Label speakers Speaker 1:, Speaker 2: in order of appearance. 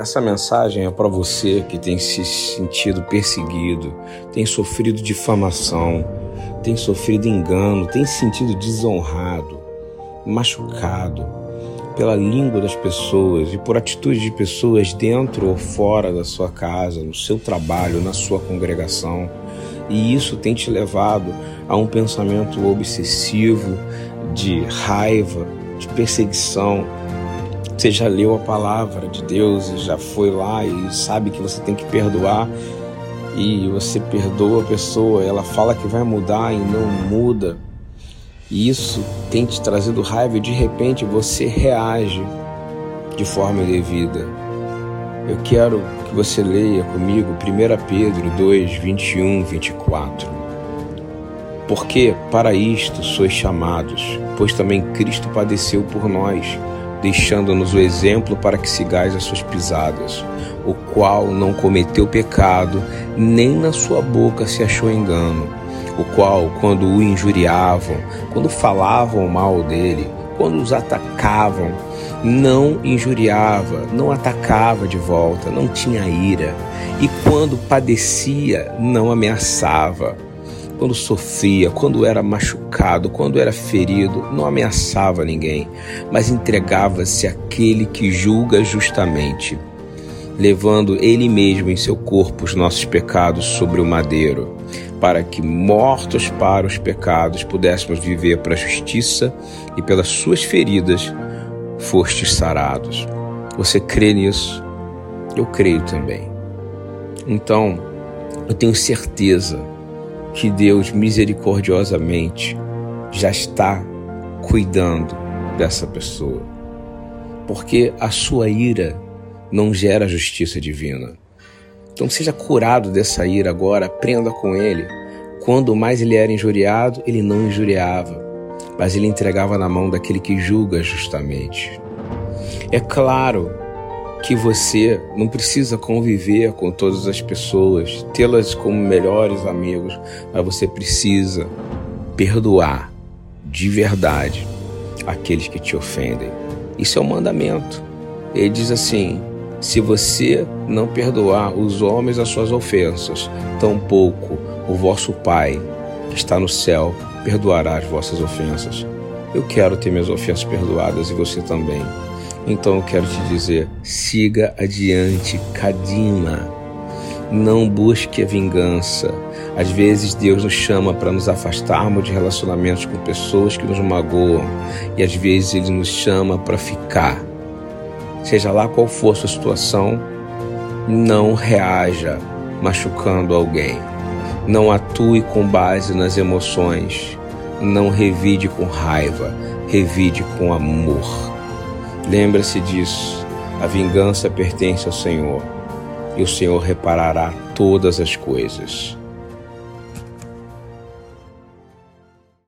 Speaker 1: essa mensagem é para você que tem se sentido perseguido, tem sofrido difamação, tem sofrido engano, tem se sentido desonrado, machucado pela língua das pessoas e por atitudes de pessoas dentro ou fora da sua casa, no seu trabalho, na sua congregação. E isso tem te levado a um pensamento obsessivo de raiva, de perseguição. Você já leu a palavra de Deus e já foi lá e sabe que você tem que perdoar e você perdoa a pessoa, ela fala que vai mudar e não muda. E isso tem te trazido raiva e de repente você reage de forma indevida. Eu quero que você leia comigo 1 Pedro 2, 21, 24. Porque para isto sois chamados, pois também Cristo padeceu por nós, deixando-nos o exemplo para que sigais as suas pisadas, o qual não cometeu pecado, nem na sua boca se achou engano, o qual, quando o injuriavam, quando falavam mal dele, quando os atacavam, não injuriava, não atacava de volta, não tinha ira, e quando padecia, não ameaçava. Quando sofria, quando era machucado, quando era ferido, não ameaçava ninguém, mas entregava-se àquele que julga justamente, levando ele mesmo em seu corpo os nossos pecados sobre o madeiro, para que, mortos para os pecados, pudéssemos viver para a justiça e pelas suas feridas fostes sarados. Você crê nisso? Eu creio também. Então, eu tenho certeza que Deus misericordiosamente já está cuidando dessa pessoa. Porque a sua ira não gera justiça divina. Então seja curado dessa ira agora, aprenda com ele. Quando mais ele era injuriado, ele não injuriava mas ele entregava na mão daquele que julga justamente. É claro que você não precisa conviver com todas as pessoas, tê-las como melhores amigos, mas você precisa perdoar de verdade aqueles que te ofendem. Isso é um mandamento. Ele diz assim: se você não perdoar os homens as suas ofensas, tampouco o vosso Pai que está no céu perdoará as vossas ofensas. Eu quero ter minhas ofensas perdoadas e você também. Então eu quero te dizer: siga adiante, Kadima. Não busque a vingança. Às vezes Deus nos chama para nos afastarmos de relacionamentos com pessoas que nos magoam, e às vezes Ele nos chama para ficar. Seja lá qual for a sua situação, não reaja machucando alguém. Não atue com base nas emoções. Não revide com raiva, revide com amor. Lembra-se disso. A vingança pertence ao Senhor e o Senhor reparará todas as coisas.